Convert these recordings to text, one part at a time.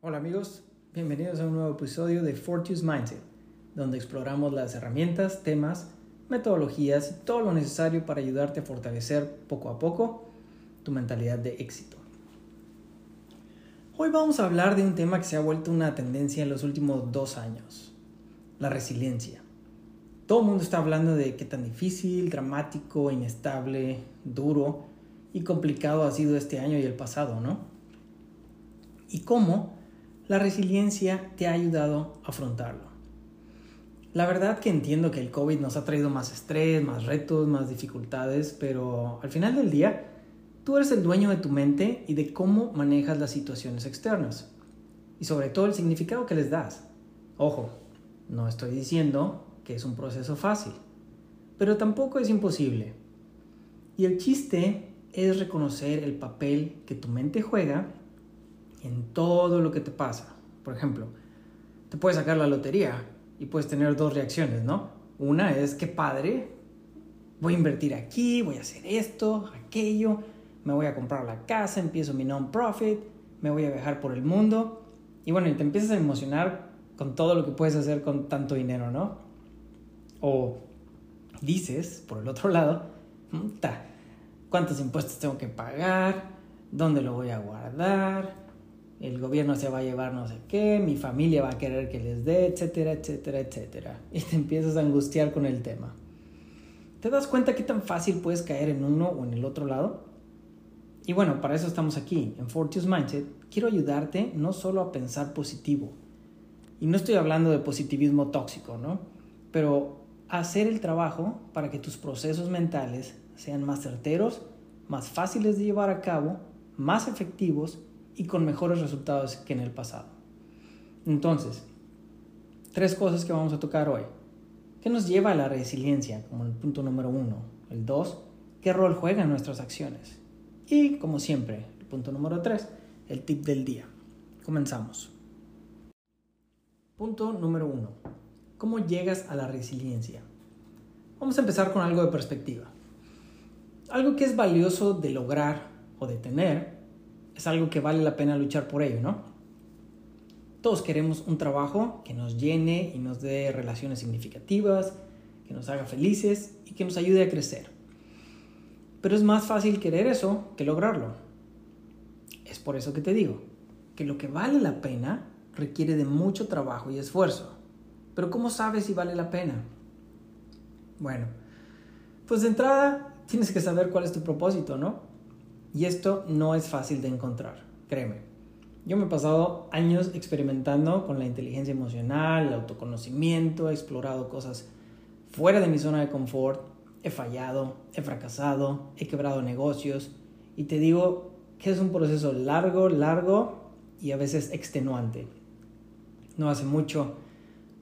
Hola amigos, bienvenidos a un nuevo episodio de Fortune's Mindset, donde exploramos las herramientas, temas, metodologías y todo lo necesario para ayudarte a fortalecer poco a poco tu mentalidad de éxito. Hoy vamos a hablar de un tema que se ha vuelto una tendencia en los últimos dos años, la resiliencia. Todo el mundo está hablando de qué tan difícil, dramático, inestable, duro y complicado ha sido este año y el pasado, ¿no? Y cómo la resiliencia te ha ayudado a afrontarlo. La verdad que entiendo que el COVID nos ha traído más estrés, más retos, más dificultades, pero al final del día, tú eres el dueño de tu mente y de cómo manejas las situaciones externas. Y sobre todo el significado que les das. Ojo, no estoy diciendo que es un proceso fácil, pero tampoco es imposible. Y el chiste es reconocer el papel que tu mente juega en todo lo que te pasa. Por ejemplo, te puedes sacar la lotería y puedes tener dos reacciones, ¿no? Una es, qué padre, voy a invertir aquí, voy a hacer esto, aquello, me voy a comprar la casa, empiezo mi non-profit, me voy a viajar por el mundo. Y bueno, y te empiezas a emocionar con todo lo que puedes hacer con tanto dinero, ¿no? O dices, por el otro lado, ¿cuántos impuestos tengo que pagar? ¿Dónde lo voy a guardar? El gobierno se va a llevar no sé qué, mi familia va a querer que les dé, etcétera, etcétera, etcétera. Y te empiezas a angustiar con el tema. ¿Te das cuenta qué tan fácil puedes caer en uno o en el otro lado? Y bueno, para eso estamos aquí, en Fortius Mindset. Quiero ayudarte no solo a pensar positivo, y no estoy hablando de positivismo tóxico, ¿no? Pero hacer el trabajo para que tus procesos mentales sean más certeros, más fáciles de llevar a cabo, más efectivos y con mejores resultados que en el pasado. Entonces, tres cosas que vamos a tocar hoy. ¿Qué nos lleva a la resiliencia como el punto número uno? El dos, ¿qué rol juegan nuestras acciones? Y como siempre, el punto número tres, el tip del día. Comenzamos. Punto número uno. ¿Cómo llegas a la resiliencia? Vamos a empezar con algo de perspectiva. Algo que es valioso de lograr o de tener es algo que vale la pena luchar por ello, ¿no? Todos queremos un trabajo que nos llene y nos dé relaciones significativas, que nos haga felices y que nos ayude a crecer. Pero es más fácil querer eso que lograrlo. Es por eso que te digo que lo que vale la pena requiere de mucho trabajo y esfuerzo. Pero ¿cómo sabes si vale la pena? Bueno, pues de entrada tienes que saber cuál es tu propósito, ¿no? Y esto no es fácil de encontrar, créeme. Yo me he pasado años experimentando con la inteligencia emocional, el autoconocimiento, he explorado cosas fuera de mi zona de confort, he fallado, he fracasado, he quebrado negocios y te digo que es un proceso largo, largo y a veces extenuante. No hace mucho,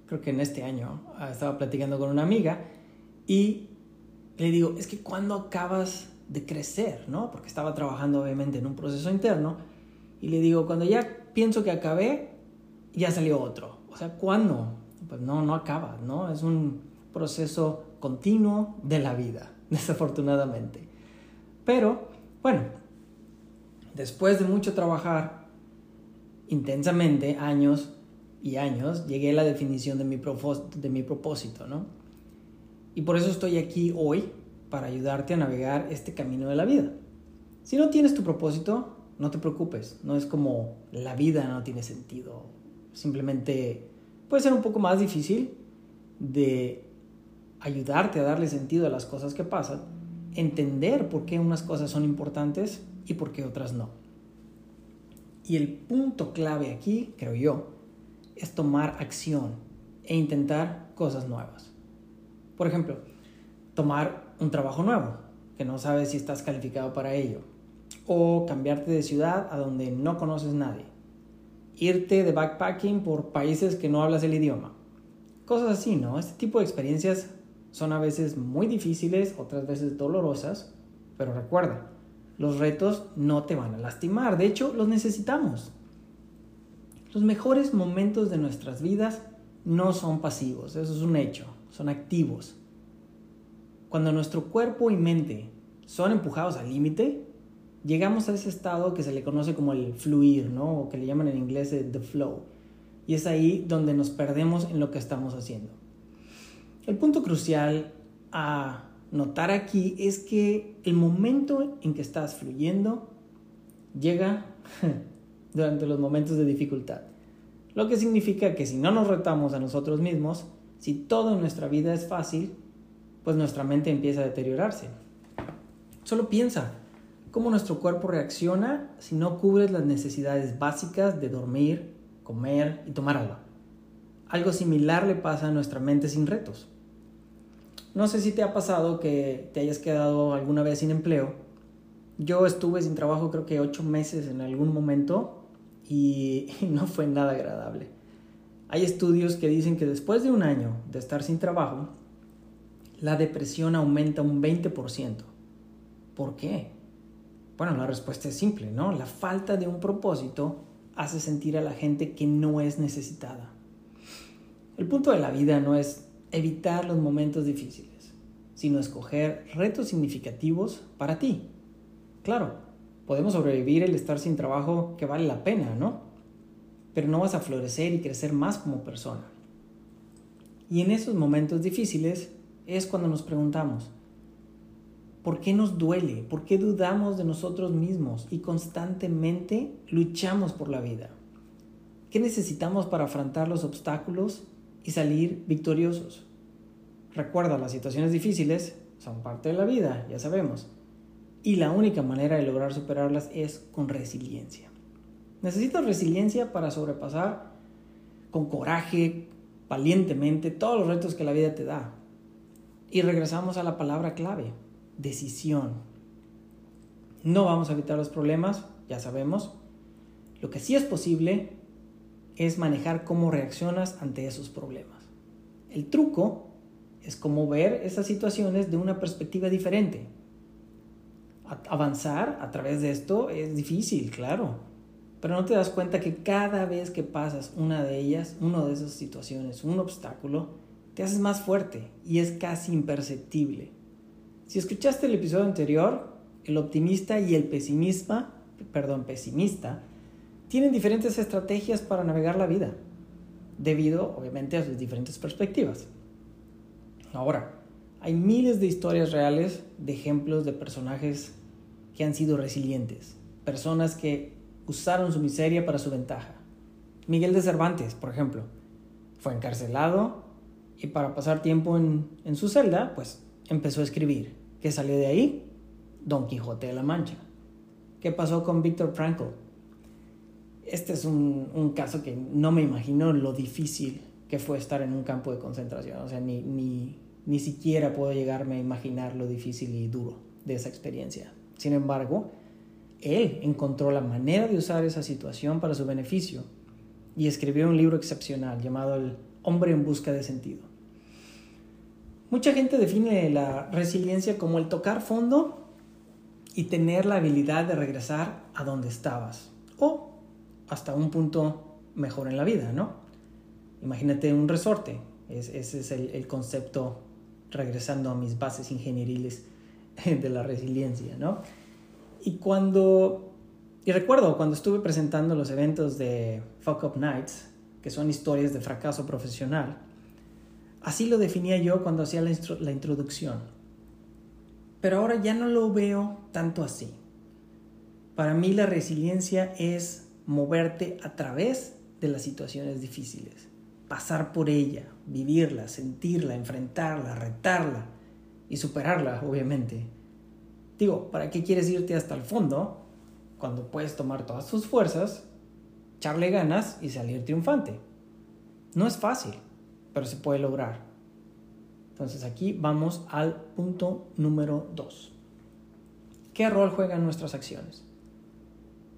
creo que en este año, ah, estaba platicando con una amiga y le digo, es que cuando acabas de crecer, ¿no? Porque estaba trabajando obviamente en un proceso interno y le digo, cuando ya pienso que acabé, ya salió otro. O sea, ¿cuándo? Pues no, no acaba, ¿no? Es un proceso continuo de la vida, desafortunadamente. Pero, bueno, después de mucho trabajar intensamente, años y años, llegué a la definición de mi, de mi propósito, ¿no? Y por eso estoy aquí hoy para ayudarte a navegar este camino de la vida. Si no tienes tu propósito, no te preocupes, no es como la vida no tiene sentido. Simplemente puede ser un poco más difícil de ayudarte a darle sentido a las cosas que pasan, entender por qué unas cosas son importantes y por qué otras no. Y el punto clave aquí, creo yo, es tomar acción e intentar cosas nuevas. Por ejemplo, tomar un trabajo nuevo, que no sabes si estás calificado para ello. O cambiarte de ciudad a donde no conoces nadie. Irte de backpacking por países que no hablas el idioma. Cosas así, ¿no? Este tipo de experiencias son a veces muy difíciles, otras veces dolorosas, pero recuerda, los retos no te van a lastimar, de hecho los necesitamos. Los mejores momentos de nuestras vidas no son pasivos, eso es un hecho, son activos. cuando nuestro cuerpo y mente son empujados al límite, llegamos a ese estado que se le conoce como el fluir, ¿no? O que le llaman en inglés the flow. Y es ahí donde nos perdemos en lo que estamos haciendo. El punto crucial a notar aquí es que el momento en que estás fluyendo llega durante los momentos de dificultad. Lo que significa que si no nos retamos a nosotros mismos, si todo en nuestra vida es fácil, pues nuestra mente empieza a deteriorarse. Solo piensa cómo nuestro cuerpo reacciona si no cubres las necesidades básicas de dormir, comer y tomar agua. Algo similar le pasa a nuestra mente sin retos. No sé si te ha pasado que te hayas quedado alguna vez sin empleo. Yo estuve sin trabajo creo que ocho meses en algún momento y, no fue nada agradable. Hay estudios que dicen que después de un año de estar sin trabajo, la depresión aumenta un 20%. ¿Por qué? Bueno, la respuesta es simple, ¿no? La falta de un propósito hace sentir a la gente que no es necesitada. El punto de la vida no es evitar los momentos difíciles, sino escoger retos significativos para ti. Claro, podemos sobrevivir el estar sin trabajo que vale la pena, ¿no? Pero no vas a florecer y crecer más como persona. Y en esos momentos difíciles es cuando nos preguntamos, ¿por qué nos duele? ¿Por qué dudamos de nosotros mismos y constantemente luchamos por la vida? ¿Qué necesitamos para afrontar los obstáculos y salir victoriosos? Recuerda, las situaciones difíciles son parte de la vida, ya sabemos. Y la única manera de lograr superarlas es con resiliencia. Necesitas resiliencia para sobrepasar con coraje, valientemente, todos los retos que la vida te da. Y regresamos a la palabra clave, decisión. No vamos a evitar los problemas, ya sabemos. Lo que sí es posible es manejar cómo reaccionas ante esos problemas. El truco es cómo ver esas situaciones de una perspectiva diferente avanzar a través de esto es difícil, claro, pero no te das cuenta que cada vez que pasas una de ellas, una de esas situaciones, un obstáculo, te haces más fuerte y es casi imperceptible. Si escuchaste el episodio anterior, el optimista y el pesimista, perdón, pesimista, tienen diferentes estrategias para navegar la vida, debido obviamente a sus diferentes perspectivas. Ahora, hay miles de historias reales de ejemplos de personajes que han sido resilientes, personas que usaron su miseria para su ventaja. Miguel de Cervantes, por ejemplo, fue encarcelado y para pasar tiempo en, su celda, pues empezó a escribir. ¿Qué salió de ahí? Don Quijote de la Mancha. ¿Qué pasó con Víctor Frankl? Este es un, un, caso que no me imagino lo difícil que fue estar en un campo de concentración. O sea, ni, ni, ni siquiera puedo llegarme a imaginar lo difícil y duro de esa experiencia. Sin embargo, él encontró la manera de usar esa situación para su beneficio y escribió un libro excepcional llamado El hombre en busca de sentido. Mucha gente define la resiliencia como el tocar fondo y tener la habilidad de regresar a donde estabas o hasta un punto mejor en la vida, ¿no? Imagínate un resorte, ese es el, concepto regresando a mis bases ingenieriles de la resiliencia, ¿no? Y cuando, y recuerdo cuando estuve presentando los eventos de Fuck Up Nights, que son historias de fracaso profesional, así lo definía yo cuando hacía la, la introducción. Pero ahora ya no lo veo tanto así. Para mí la resiliencia es moverte a través de las situaciones difíciles pasar por ella, vivirla, sentirla, enfrentarla, retarla y superarla, obviamente. Digo, ¿para qué quieres irte hasta el fondo cuando puedes tomar todas tus fuerzas, echarle ganas y salir triunfante? No es fácil, pero se puede lograr. Entonces aquí vamos al punto número 2. ¿Qué rol juegan nuestras acciones?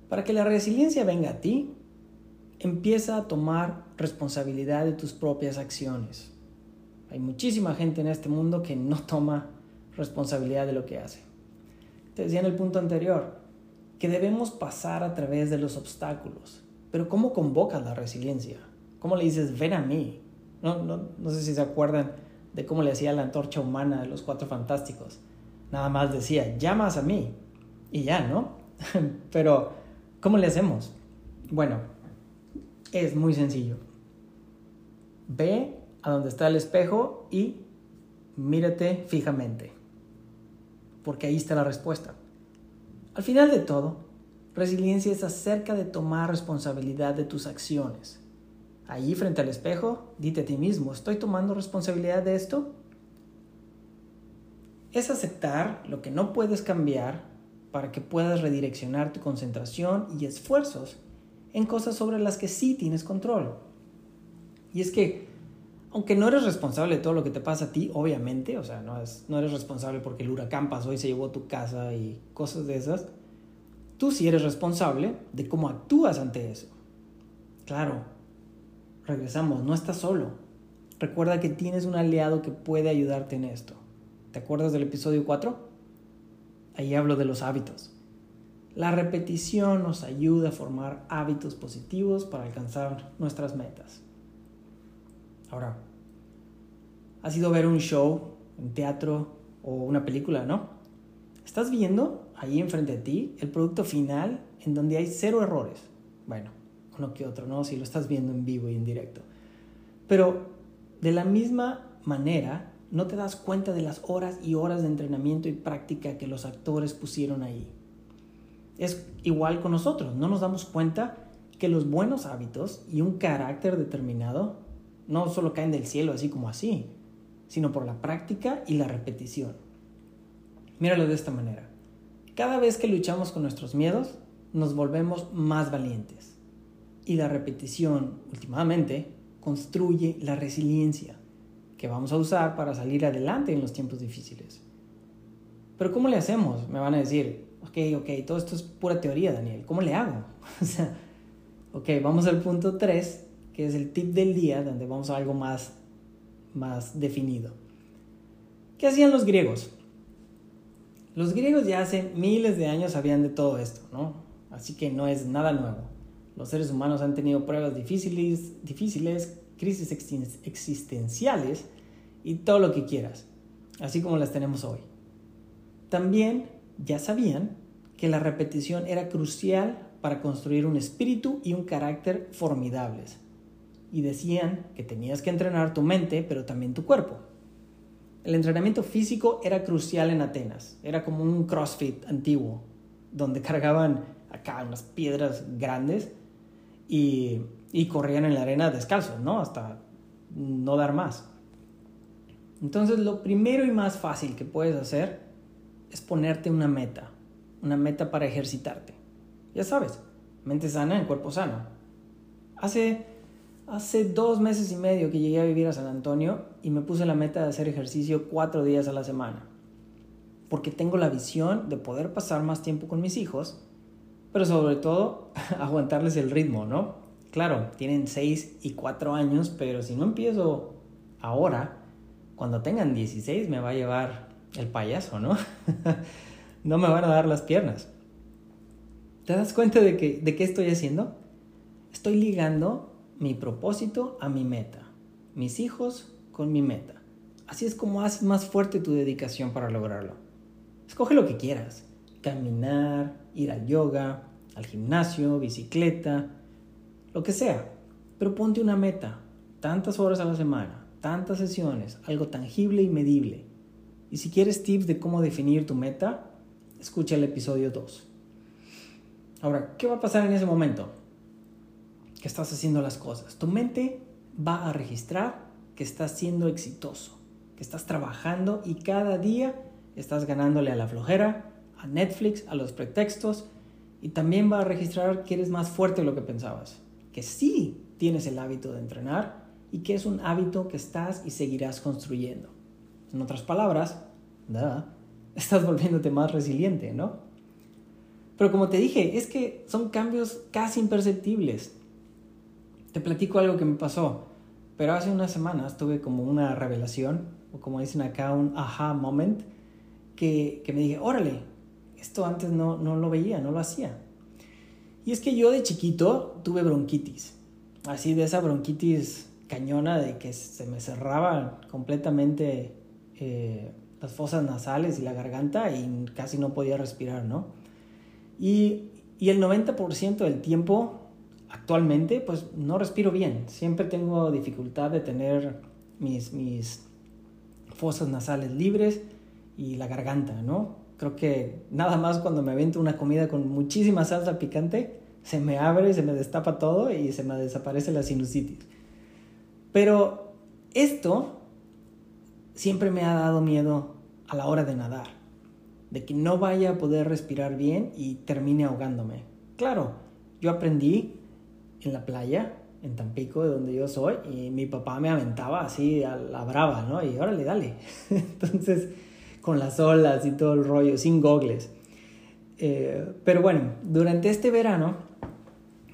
Para que la resiliencia venga a ti, empieza a tomar responsabilidad de tus propias acciones. Hay muchísima gente en este mundo que no toma responsabilidad de lo que hace. Te decía en el punto anterior que debemos pasar a través de los obstáculos. Pero ¿cómo convocas la resiliencia? ¿Cómo le dices, ven a mí? No, no, no sé si se acuerdan de cómo le hacía la antorcha humana de los cuatro fantásticos. Nada más decía, llamas a mí. Y ya, ¿no? Pero, ¿cómo le hacemos? Bueno, es muy sencillo. Ve a donde está el espejo y mírate fijamente. Porque ahí está la respuesta. Al final de todo, resiliencia es acerca de tomar responsabilidad de tus acciones. Ahí frente al espejo, dite a ti mismo, ¿estoy tomando responsabilidad de esto? Es aceptar lo que no puedes cambiar para que puedas redireccionar tu concentración y esfuerzos en cosas sobre las que sí tienes control. Y es que, aunque no eres responsable de todo lo que te pasa a ti, obviamente, o sea, no, no eres responsable porque el huracán pasó y se llevó tu casa y cosas de esas, tú sí eres responsable de cómo actúas ante eso. Claro, regresamos, no estás solo. Recuerda que tienes un aliado que puede ayudarte en esto. ¿Te acuerdas del episodio 4? Ahí hablo de los hábitos. La repetición nos ayuda a formar hábitos positivos para alcanzar nuestras metas. Ahora, ¿has ido a ver un show, un teatro o una película, no? Estás viendo ahí enfrente de ti el producto final en donde hay cero errores. Bueno, uno que otro, ¿no? Si lo estás viendo en vivo y en directo. Pero de la misma manera, no te das cuenta de las horas y horas de entrenamiento y práctica que los actores pusieron ahí. Es igual con nosotros, no nos damos cuenta que los buenos hábitos y un carácter determinado no solo caen del cielo así como así, sino por la práctica y la repetición. Míralo de esta manera. Cada vez que luchamos con nuestros miedos, nos volvemos más valientes y la repetición, últimamente, construye la resiliencia que vamos a usar para salir adelante en los tiempos difíciles. Pero ¿cómo le hacemos? Me van a decir, ok, ok, todo esto es pura teoría, Daniel, ¿cómo le hago? o sea, ok, vamos al punto 3, que es el tip del día, donde vamos a algo más, más definido. ¿Qué hacían los griegos? Los griegos ya hace miles de años sabían de todo esto, ¿no? Así que no es nada nuevo. Los seres humanos han tenido pruebas difíciles, difíciles, crisis existenciales y todo lo que quieras, así como las tenemos hoy. También ya sabían que la repetición era crucial para construir un espíritu y un carácter formidables. Y decían que tenías que entrenar tu mente, pero también tu cuerpo. El entrenamiento físico era crucial en Atenas. Era como un CrossFit antiguo, donde cargaban acá unas piedras grandes y, corrían en la arena descalzos, ¿no? Hasta no dar más. Entonces lo primero y más fácil que puedes hacer es ponerte una meta, una meta para ejercitarte. Ya sabes, mente sana en cuerpo sano. Hace, hace dos meses y medio que llegué a vivir a San Antonio y me puse la meta de hacer ejercicio cuatro días a la semana. Porque tengo la visión de poder pasar más tiempo con mis hijos pero sobre todo aguantarles el ritmo, ¿no? Claro, tienen 6 y 4 años, pero si no empiezo ahora, cuando tengan 16 me va a llevar el payaso, ¿no? no me van a dar las piernas. ¿Te das cuenta de, que, de qué estoy haciendo? Estoy ligando mi propósito a mi meta, mis hijos con mi meta. Así es como haces más fuerte tu dedicación para lograrlo. Escoge lo que quieras. Caminar, ir al yoga, al gimnasio, bicicleta, lo que sea. Pero ponte una meta, tantas horas a la semana, tantas sesiones, algo tangible y medible. Y si quieres tips de cómo definir tu meta, escucha el episodio 2. Ahora, ¿qué va a pasar en ese momento? Que estás haciendo las cosas. Tu mente va a registrar que estás siendo exitoso, que estás trabajando y cada día estás ganándole a la flojera, a Netflix, a los pretextos y también va a registrar que eres más fuerte de lo que pensabas, que sí tienes el hábito de entrenar y que es un hábito que estás y seguirás construyendo. En otras palabras, estás volviéndote más resiliente, ¿no? Pero como te dije, es que son cambios casi imperceptibles. Te platico algo que me pasó, pero hace unas semanas tuve como una revelación, o como dicen acá, un aha moment, que, que me dije, órale, esto antes no, no lo veía, no lo hacía. Y es que yo de chiquito tuve bronquitis, así de esa bronquitis cañona de que se me cerraban completamente eh, las fosas nasales y la garganta y casi no podía respirar, ¿no? Y, y el 90% del tiempo actualmente pues no respiro bien. Siempre tengo dificultad de tener mis, mis fosas nasales libres y la garganta, ¿no? Creo que nada más cuando me avento una comida con muchísima salsa picante, se me abre, se me destapa todo y se me desaparece la sinusitis. Pero esto siempre me ha dado miedo a la hora de nadar, de que no vaya a poder respirar bien y termine ahogándome. Claro, yo aprendí en la playa, en Tampico, de donde yo soy, y mi papá me aventaba así a la brava, ¿no? Y órale, dale. Entonces, con las olas y todo el rollo, sin gogles. Eh, pero bueno, durante este verano,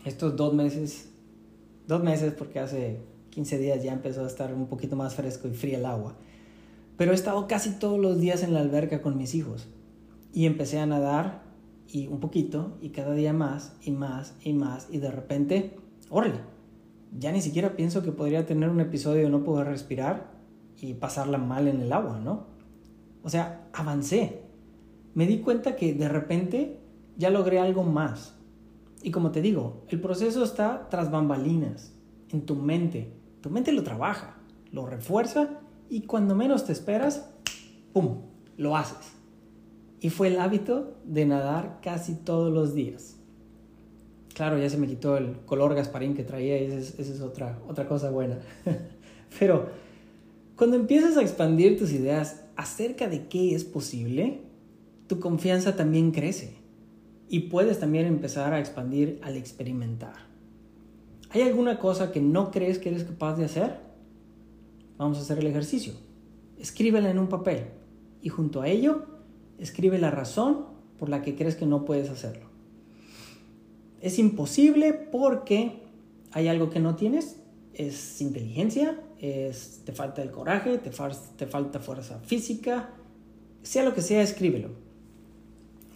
estos dos meses, dos meses porque hace 15 días ya empezó a estar un poquito más fresco y fría el agua, pero he estado casi todos los días en la alberca con mis hijos y empecé a nadar y un poquito y cada día más y más y más y de repente, órale, ya ni siquiera pienso que podría tener un episodio de no poder respirar y pasarla mal en el agua, ¿no? O sea, avancé. Me di cuenta que de repente ya logré algo más. Y como te digo, el proceso está tras bambalinas, en tu mente. Tu mente lo trabaja, lo refuerza y cuando menos te esperas, ¡pum!, lo haces. Y fue el hábito de nadar casi todos los días. Claro, ya se me quitó el color Gasparín que traía y esa es, otra, otra cosa buena. Pero cuando empiezas a expandir tus ideas acerca de qué es posible, tu confianza también crece y puedes también empezar a expandir al experimentar. ¿Hay alguna cosa que no crees que eres capaz de hacer? Vamos a hacer el ejercicio. Escríbela en un papel y junto a ello escribe la razón por la que crees que no puedes hacerlo. Es imposible porque hay algo que no tienes, es inteligencia, es, te falta el coraje, te, te falta fuerza física, sea lo que sea, escríbelo.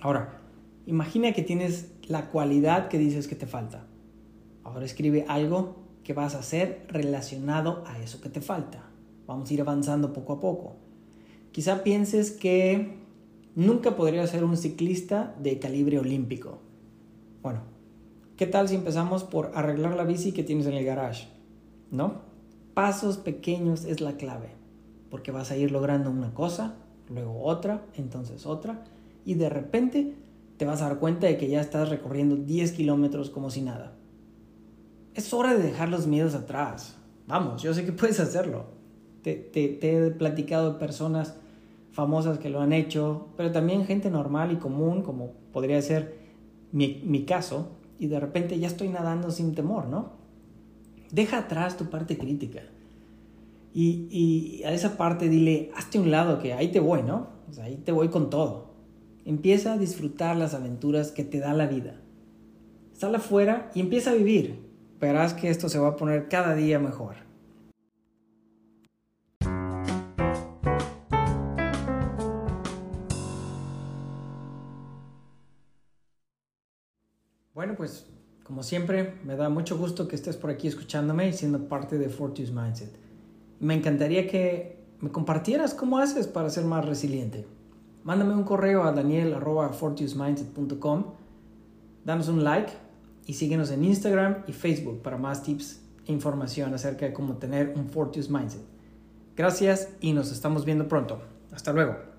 Ahora, imagina que tienes la cualidad que dices que te falta. Ahora escribe algo que vas a hacer relacionado a eso que te falta. Vamos a ir avanzando poco a poco. Quizá pienses que nunca podría ser un ciclista de calibre olímpico. Bueno, ¿qué tal si empezamos por arreglar la bici que tienes en el garage? ¿No? Pasos pequeños es la clave, porque vas a ir logrando una cosa, luego otra, entonces otra, y de repente te vas a dar cuenta de que ya estás recorriendo 10 kilómetros como si nada. Es hora de dejar los miedos atrás. Vamos, yo sé que puedes hacerlo. Te, he platicado de personas famosas que lo han hecho, pero también gente normal y común, como podría ser mi, caso, y de repente ya estoy nadando sin temor, ¿no? Deja atrás tu parte crítica. Y, a esa parte dile, hazte un lado que ahí te voy, ¿no? Ahí te voy con todo. Empieza a disfrutar las aventuras que te da la vida. Sal afuera y empieza a vivir. Verás que esto se va a poner cada día mejor. Bueno, pues como siempre, me da mucho gusto que estés por aquí escuchándome y siendo parte de Fortius Mindset. Me encantaría que me compartieras cómo haces para ser más resiliente. Mándame un correo a daniel.fortiusmindset.com, danos un like y síguenos en Instagram y Facebook para más tips e información acerca de cómo tener un Fortius Mindset. Gracias y nos estamos viendo pronto. Hasta luego.